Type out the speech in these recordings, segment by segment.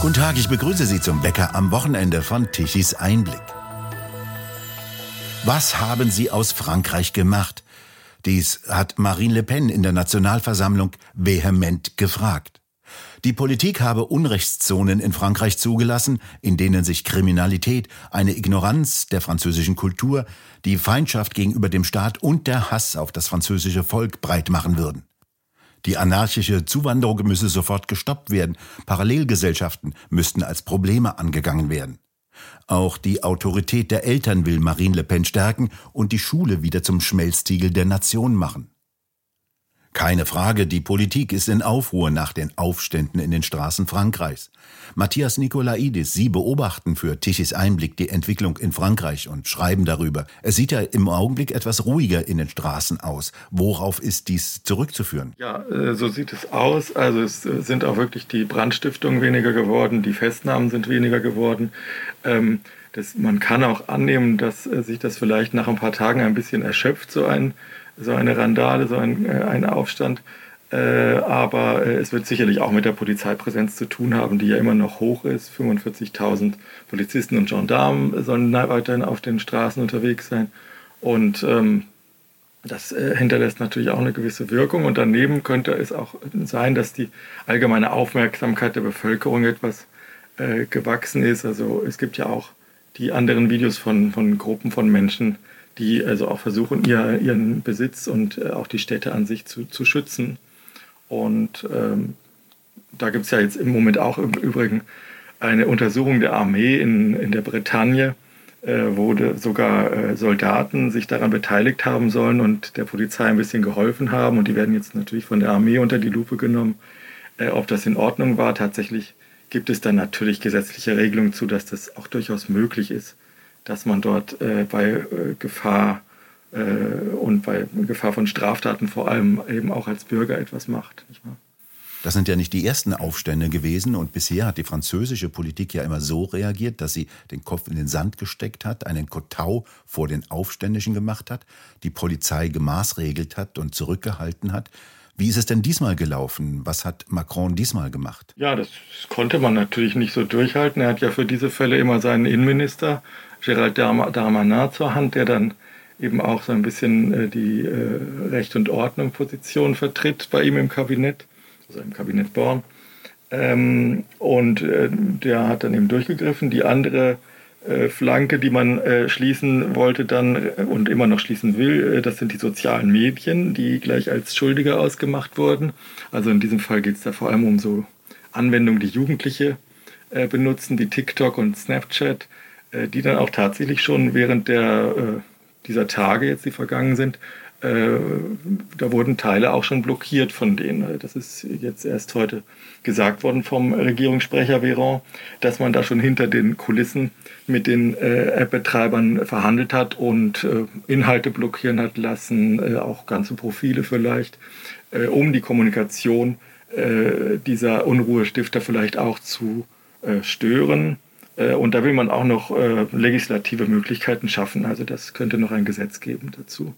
Guten Tag, ich begrüße Sie zum Bäcker am Wochenende von Tichys Einblick. Was haben Sie aus Frankreich gemacht? Dies hat Marine Le Pen in der Nationalversammlung vehement gefragt. Die Politik habe Unrechtszonen in Frankreich zugelassen, in denen sich Kriminalität, eine Ignoranz der französischen Kultur, die Feindschaft gegenüber dem Staat und der Hass auf das französische Volk breit machen würden. Die anarchische Zuwanderung müsse sofort gestoppt werden. Parallelgesellschaften müssten als Probleme angegangen werden. Auch die Autorität der Eltern will Marine Le Pen stärken und die Schule wieder zum Schmelztiegel der Nation machen. Keine Frage, die Politik ist in Aufruhr nach den Aufständen in den Straßen Frankreichs. Matthias Nikolaidis, Sie beobachten für Tichys Einblick die Entwicklung in Frankreich und schreiben darüber. Es sieht ja im Augenblick etwas ruhiger in den Straßen aus. Worauf ist dies zurückzuführen? Ja, äh, so sieht es aus. Also es äh, sind auch wirklich die Brandstiftungen weniger geworden, die Festnahmen sind weniger geworden. Ähm, das, man kann auch annehmen, dass äh, sich das vielleicht nach ein paar Tagen ein bisschen erschöpft, so ein so eine Randale, so ein, äh, ein Aufstand. Äh, aber äh, es wird sicherlich auch mit der Polizeipräsenz zu tun haben, die ja immer noch hoch ist. 45.000 Polizisten und Gendarmen sollen weiterhin auf den Straßen unterwegs sein. Und ähm, das äh, hinterlässt natürlich auch eine gewisse Wirkung. Und daneben könnte es auch sein, dass die allgemeine Aufmerksamkeit der Bevölkerung etwas äh, gewachsen ist. Also es gibt ja auch die anderen Videos von, von Gruppen von Menschen, die also auch versuchen, ihr, ihren Besitz und äh, auch die Städte an sich zu, zu schützen. Und ähm, da gibt es ja jetzt im Moment auch im Übrigen eine Untersuchung der Armee in, in der Bretagne, äh, wo sogar äh, Soldaten sich daran beteiligt haben sollen und der Polizei ein bisschen geholfen haben. Und die werden jetzt natürlich von der Armee unter die Lupe genommen, äh, ob das in Ordnung war. Tatsächlich gibt es dann natürlich gesetzliche Regelungen zu, dass das auch durchaus möglich ist dass man dort äh, bei äh, Gefahr äh, und bei Gefahr von Straftaten vor allem eben auch als Bürger etwas macht. Das sind ja nicht die ersten Aufstände gewesen und bisher hat die französische Politik ja immer so reagiert, dass sie den Kopf in den Sand gesteckt hat, einen Kotau vor den Aufständischen gemacht hat, die Polizei gemaßregelt hat und zurückgehalten hat. Wie ist es denn diesmal gelaufen? Was hat Macron diesmal gemacht? Ja, das konnte man natürlich nicht so durchhalten. Er hat ja für diese Fälle immer seinen Innenminister Gerald Darmanin zur Hand, der dann eben auch so ein bisschen äh, die äh, Recht und Ordnung Position vertritt bei ihm im Kabinett, also im Kabinett Born. Ähm, und äh, der hat dann eben durchgegriffen. Die andere Flanke, die man schließen wollte dann und immer noch schließen will, das sind die sozialen Medien, die gleich als Schuldige ausgemacht wurden. Also in diesem Fall geht es da vor allem um so Anwendungen, die Jugendliche benutzen, wie TikTok und Snapchat die dann auch tatsächlich schon während der, äh, dieser Tage jetzt, die vergangen sind, äh, da wurden Teile auch schon blockiert von denen. Das ist jetzt erst heute gesagt worden vom Regierungssprecher Véran, dass man da schon hinter den Kulissen mit den App-Betreibern verhandelt hat und Inhalte blockieren hat lassen, auch ganze Profile vielleicht, um die Kommunikation dieser Unruhestifter vielleicht auch zu stören. Äh, und da will man auch noch äh, legislative Möglichkeiten schaffen. Also das könnte noch ein Gesetz geben dazu.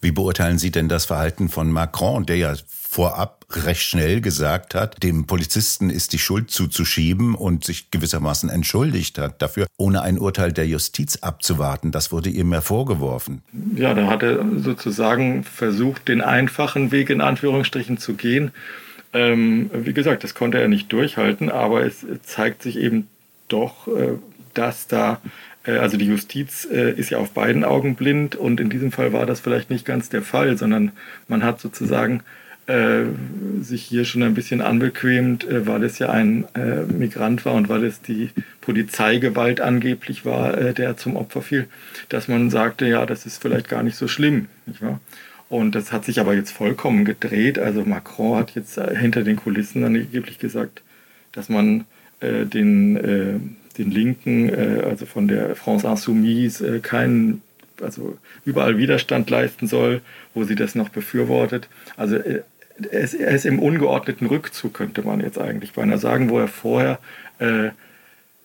Wie beurteilen Sie denn das Verhalten von Macron, der ja vorab recht schnell gesagt hat, dem Polizisten ist die Schuld zuzuschieben und sich gewissermaßen entschuldigt hat dafür, ohne ein Urteil der Justiz abzuwarten. Das wurde ihm mehr vorgeworfen. Ja, da hat er sozusagen versucht, den einfachen Weg in Anführungsstrichen zu gehen. Ähm, wie gesagt, das konnte er nicht durchhalten, aber es zeigt sich eben doch, äh, dass da, äh, also die Justiz äh, ist ja auf beiden Augen blind und in diesem Fall war das vielleicht nicht ganz der Fall, sondern man hat sozusagen sich hier schon ein bisschen anbequemt, weil es ja ein Migrant war und weil es die Polizeigewalt angeblich war, der zum Opfer fiel, dass man sagte, ja, das ist vielleicht gar nicht so schlimm. Nicht wahr? Und das hat sich aber jetzt vollkommen gedreht. Also Macron hat jetzt hinter den Kulissen angeblich gesagt, dass man äh, den, äh, den Linken, äh, also von der France Insoumise, äh, keinen, also überall Widerstand leisten soll, wo sie das noch befürwortet. Also äh, er ist, er ist im ungeordneten Rückzug, könnte man jetzt eigentlich beinahe sagen, wo er vorher äh,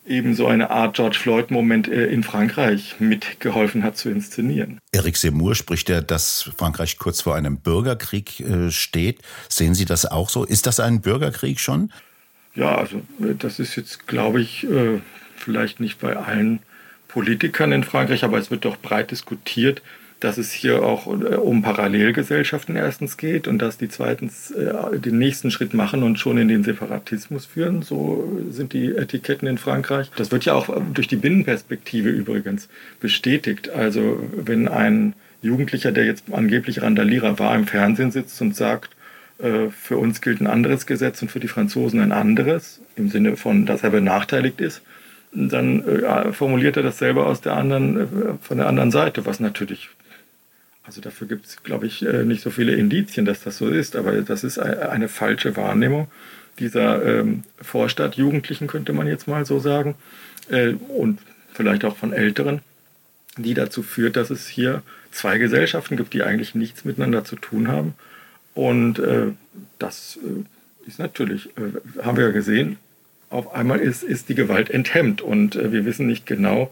eben so eine Art George Floyd-Moment in Frankreich mitgeholfen hat zu inszenieren. Eric Seymour spricht ja, dass Frankreich kurz vor einem Bürgerkrieg steht. Sehen Sie das auch so? Ist das ein Bürgerkrieg schon? Ja, also das ist jetzt, glaube ich, äh, vielleicht nicht bei allen Politikern in Frankreich, aber es wird doch breit diskutiert, dass es hier auch äh, um Parallelgesellschaften erstens geht und dass die zweitens äh, den nächsten Schritt machen und schon in den Separatismus führen. So sind die Etiketten in Frankreich. Das wird ja auch durch die Binnenperspektive übrigens bestätigt. Also wenn ein Jugendlicher, der jetzt angeblich Randalierer war, im Fernsehen sitzt und sagt, äh, für uns gilt ein anderes Gesetz und für die Franzosen ein anderes, im Sinne von, dass er benachteiligt ist, dann formuliert er das selber aus der anderen, von der anderen Seite, was natürlich also dafür gibt es, glaube ich, äh, nicht so viele Indizien, dass das so ist, aber das ist eine falsche Wahrnehmung dieser ähm, Vorstadtjugendlichen, könnte man jetzt mal so sagen, äh, und vielleicht auch von Älteren, die dazu führt, dass es hier zwei Gesellschaften gibt, die eigentlich nichts miteinander zu tun haben. Und äh, das äh, ist natürlich, äh, haben wir ja gesehen, auf einmal ist, ist die Gewalt enthemmt und äh, wir wissen nicht genau,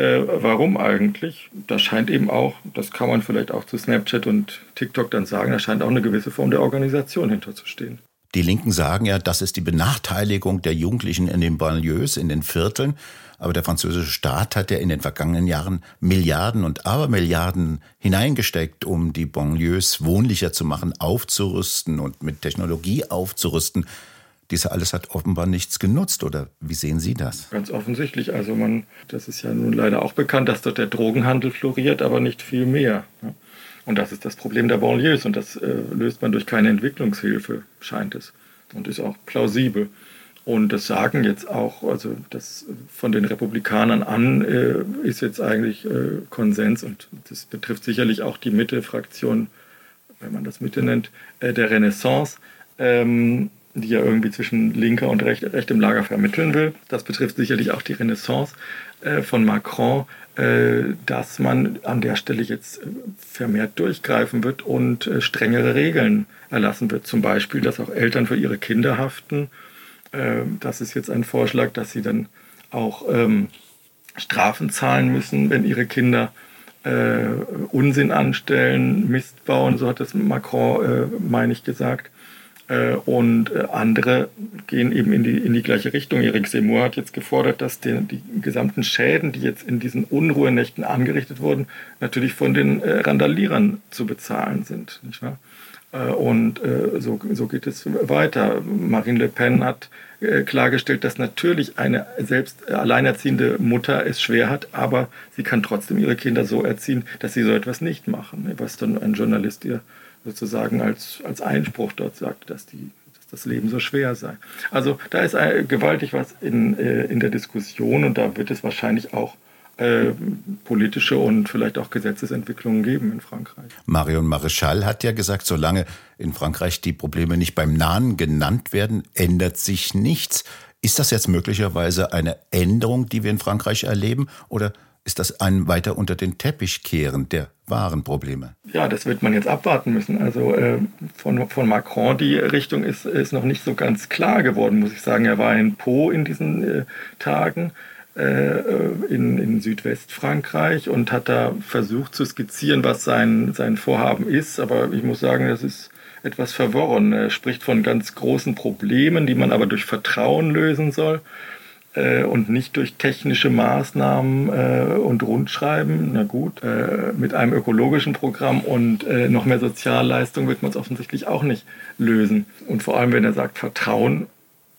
warum eigentlich? Das scheint eben auch, das kann man vielleicht auch zu Snapchat und TikTok dann sagen, da scheint auch eine gewisse Form der Organisation hinterzustehen. Die Linken sagen ja, das ist die Benachteiligung der Jugendlichen in den Banlieues, in den Vierteln. Aber der französische Staat hat ja in den vergangenen Jahren Milliarden und Abermilliarden hineingesteckt, um die Banlieues wohnlicher zu machen, aufzurüsten und mit Technologie aufzurüsten. Dies alles hat offenbar nichts genutzt, oder wie sehen Sie das? Ganz offensichtlich. Also man, das ist ja nun leider auch bekannt, dass dort der Drogenhandel floriert, aber nicht viel mehr. Und das ist das Problem der Banlieues und das äh, löst man durch keine Entwicklungshilfe, scheint es. Und ist auch plausibel. Und das sagen jetzt auch, also das von den Republikanern an äh, ist jetzt eigentlich äh, Konsens und das betrifft sicherlich auch die Mitte-Fraktion, wenn man das Mitte nennt, äh, der Renaissance. Ähm, die ja irgendwie zwischen linker und recht, rechtem Lager vermitteln will. Das betrifft sicherlich auch die Renaissance von Macron, äh, dass man an der Stelle jetzt äh, vermehrt durchgreifen wird und äh, strengere Regeln erlassen wird. Zum Beispiel, dass auch Eltern für ihre Kinder haften. Äh, das ist jetzt ein Vorschlag, dass sie dann auch ähm, Strafen zahlen müssen, wenn ihre Kinder äh, Unsinn anstellen, Mist bauen, so hat es Macron, meine ich, gesagt. Äh, und äh, andere gehen eben in die, in die gleiche Richtung. Erik Seymour hat jetzt gefordert, dass die, die gesamten Schäden, die jetzt in diesen Unruhenächten angerichtet wurden, natürlich von den äh, Randalierern zu bezahlen sind. Nicht wahr? Und so, so geht es weiter. Marine Le Pen hat klargestellt, dass natürlich eine selbst alleinerziehende Mutter es schwer hat, aber sie kann trotzdem ihre Kinder so erziehen, dass sie so etwas nicht machen, was dann ein Journalist ihr sozusagen als, als Einspruch dort sagt, dass, die, dass das Leben so schwer sei. Also da ist gewaltig was in, äh, in der Diskussion und da wird es wahrscheinlich auch äh, politische und vielleicht auch Gesetzesentwicklungen geben in Frankreich. Marion Maréchal hat ja gesagt, solange in Frankreich die Probleme nicht beim Nahen genannt werden, ändert sich nichts. Ist das jetzt möglicherweise eine Änderung, die wir in Frankreich erleben? Oder ist das ein weiter unter den Teppich kehren der wahren Probleme? Ja, das wird man jetzt abwarten müssen. Also äh, von, von Macron, die Richtung ist, ist noch nicht so ganz klar geworden, muss ich sagen. Er war in Po in diesen äh, Tagen äh, in, in Südwestfrankreich und hat da versucht zu skizzieren, was sein, sein Vorhaben ist. Aber ich muss sagen, das ist etwas verworren. Er spricht von ganz großen Problemen, die man aber durch Vertrauen lösen soll äh, und nicht durch technische Maßnahmen äh, und Rundschreiben. Na gut, äh, mit einem ökologischen Programm und äh, noch mehr Sozialleistung wird man es offensichtlich auch nicht lösen. Und vor allem, wenn er sagt Vertrauen,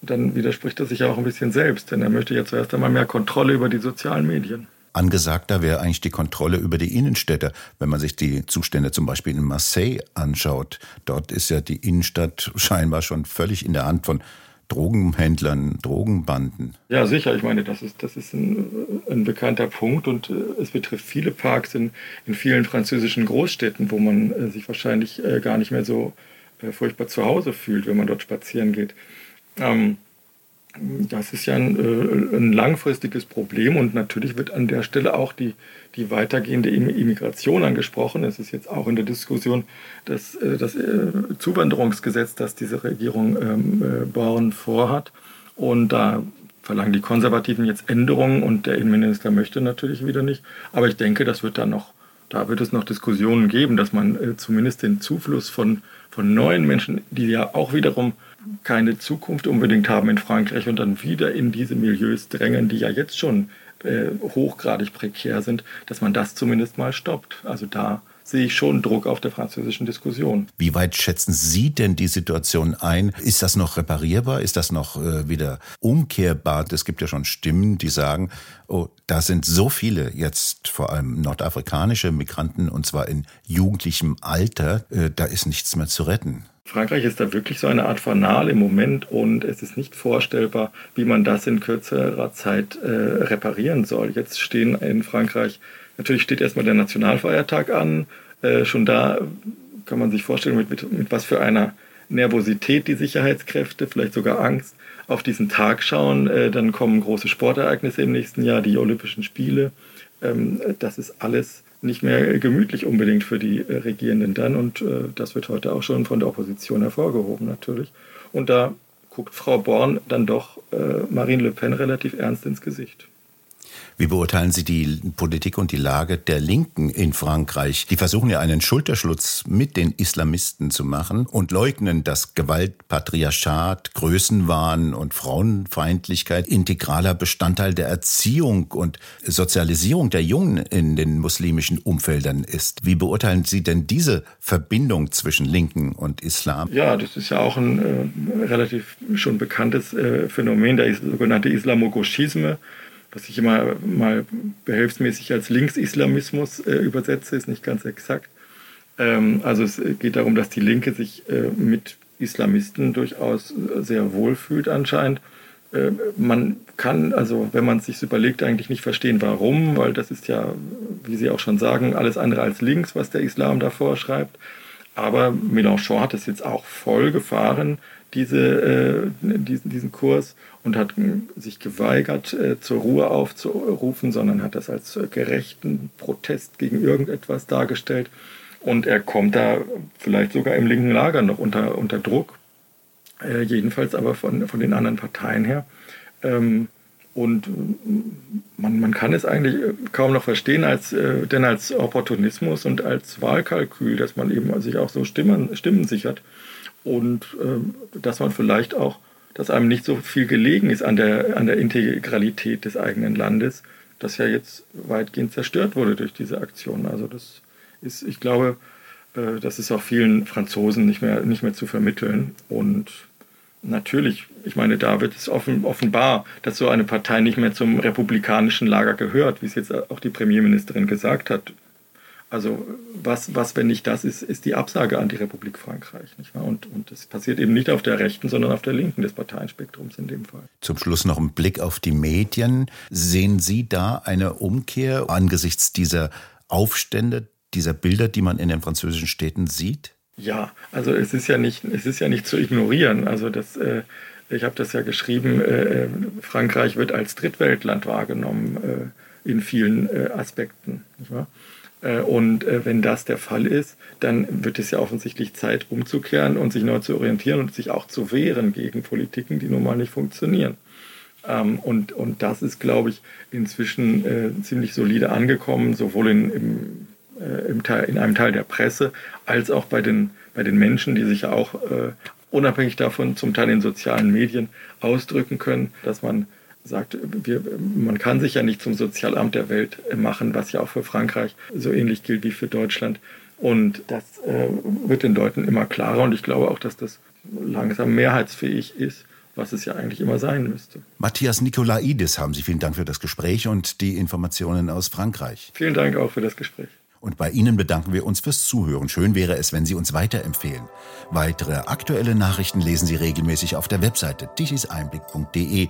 dann widerspricht er sich ja auch ein bisschen selbst, denn er möchte ja zuerst einmal mehr Kontrolle über die sozialen Medien. Angesagter wäre eigentlich die Kontrolle über die Innenstädte. Wenn man sich die Zustände zum Beispiel in Marseille anschaut, dort ist ja die Innenstadt scheinbar schon völlig in der Hand von Drogenhändlern, Drogenbanden. Ja, sicher. Ich meine, das ist, das ist ein, ein bekannter Punkt und äh, es betrifft viele Parks in, in vielen französischen Großstädten, wo man äh, sich wahrscheinlich äh, gar nicht mehr so äh, furchtbar zu Hause fühlt, wenn man dort spazieren geht. Ähm, das ist ja ein, äh, ein, langfristiges Problem und natürlich wird an der Stelle auch die, die weitergehende Immigration angesprochen. Es ist jetzt auch in der Diskussion das, äh, das äh, Zuwanderungsgesetz, das diese Regierung ähm, Born vorhat. Und da verlangen die Konservativen jetzt Änderungen und der Innenminister möchte natürlich wieder nicht. Aber ich denke, das wird dann noch, da wird es noch Diskussionen geben, dass man zumindest den Zufluss von, von neuen Menschen, die ja auch wiederum keine Zukunft unbedingt haben in Frankreich und dann wieder in diese Milieus drängen, die ja jetzt schon äh, hochgradig prekär sind, dass man das zumindest mal stoppt. Also da sehe ich schon Druck auf der französischen Diskussion. Wie weit schätzen Sie denn die Situation ein? Ist das noch reparierbar? Ist das noch äh, wieder umkehrbar? Es gibt ja schon Stimmen, die sagen, oh, da sind so viele jetzt vor allem nordafrikanische Migranten und zwar in jugendlichem Alter, äh, da ist nichts mehr zu retten. Frankreich ist da wirklich so eine Art Fanal im Moment und es ist nicht vorstellbar, wie man das in kürzerer Zeit äh, reparieren soll. Jetzt stehen in Frankreich Natürlich steht erstmal der Nationalfeiertag an. Äh, schon da kann man sich vorstellen, mit, mit, mit was für einer Nervosität die Sicherheitskräfte, vielleicht sogar Angst, auf diesen Tag schauen. Äh, dann kommen große Sportereignisse im nächsten Jahr, die Olympischen Spiele. Ähm, das ist alles nicht mehr gemütlich unbedingt für die äh, Regierenden dann. Und äh, das wird heute auch schon von der Opposition hervorgehoben natürlich. Und da guckt Frau Born dann doch äh, Marine Le Pen relativ ernst ins Gesicht. Wie beurteilen Sie die Politik und die Lage der Linken in Frankreich? Die versuchen ja einen Schulterschluss mit den Islamisten zu machen und leugnen, dass Gewalt, Patriarchat, Größenwahn und Frauenfeindlichkeit integraler Bestandteil der Erziehung und Sozialisierung der Jungen in den muslimischen Umfeldern ist. Wie beurteilen Sie denn diese Verbindung zwischen Linken und Islam? Ja, das ist ja auch ein äh, relativ schon bekanntes äh, Phänomen, der sogenannte Islamogoschisme was ich immer mal behelfsmäßig als Linksislamismus äh, übersetze, ist nicht ganz exakt. Ähm, also es geht darum, dass die Linke sich äh, mit Islamisten durchaus sehr wohl fühlt anscheinend. Äh, man kann, also wenn man es sich überlegt, eigentlich nicht verstehen, warum, weil das ist ja, wie Sie auch schon sagen, alles andere als links, was der Islam da vorschreibt. Aber Mélenchon hat es jetzt auch voll gefahren, diese, äh, diesen, diesen Kurs und hat sich geweigert, äh, zur Ruhe aufzurufen, sondern hat das als gerechten Protest gegen irgendetwas dargestellt. Und er kommt da vielleicht sogar im linken Lager noch unter, unter Druck, äh, jedenfalls aber von, von den anderen Parteien her. Ähm, und man, man kann es eigentlich kaum noch verstehen, als, äh, denn als Opportunismus und als Wahlkalkül, dass man eben sich auch so Stimmen, Stimmen sichert und äh, dass man vielleicht auch, dass einem nicht so viel gelegen ist an der, an der Integralität des eigenen Landes, das ja jetzt weitgehend zerstört wurde durch diese Aktion. Also das ist, ich glaube, äh, das ist auch vielen Franzosen nicht mehr, nicht mehr zu vermitteln. Und natürlich, ich meine, da wird es offen, offenbar, dass so eine Partei nicht mehr zum republikanischen Lager gehört, wie es jetzt auch die Premierministerin gesagt hat. Also was, was, wenn nicht das ist, ist die Absage an die Republik Frankreich. Nicht wahr? Und, und das passiert eben nicht auf der rechten, sondern auf der linken des Parteienspektrums in dem Fall. Zum Schluss noch ein Blick auf die Medien. Sehen Sie da eine Umkehr angesichts dieser Aufstände, dieser Bilder, die man in den französischen Städten sieht? Ja, also es ist ja nicht, es ist ja nicht zu ignorieren. Also das, äh, ich habe das ja geschrieben, äh, Frankreich wird als Drittweltland wahrgenommen äh, in vielen äh, Aspekten. Nicht wahr? Äh, und äh, wenn das der Fall ist, dann wird es ja offensichtlich Zeit umzukehren und sich neu zu orientieren und sich auch zu wehren gegen Politiken, die nun mal nicht funktionieren. Ähm, und, und das ist, glaube ich, inzwischen äh, ziemlich solide angekommen, sowohl in, im, im Teil, in einem Teil der Presse als auch bei den, bei den Menschen, die sich auch unabhängig davon zum Teil in sozialen Medien ausdrücken können, dass man sagt, wir, man kann sich ja nicht zum Sozialamt der Welt machen, was ja auch für Frankreich so ähnlich gilt wie für Deutschland. Und das äh, wird den Leuten immer klarer und ich glaube auch, dass das langsam mehrheitsfähig ist, was es ja eigentlich immer sein müsste. Matthias Nikolaidis haben Sie vielen Dank für das Gespräch und die Informationen aus Frankreich. Vielen Dank auch für das Gespräch. Und bei Ihnen bedanken wir uns fürs Zuhören. Schön wäre es, wenn Sie uns weiterempfehlen. Weitere aktuelle Nachrichten lesen Sie regelmäßig auf der Webseite tichiseinblick.de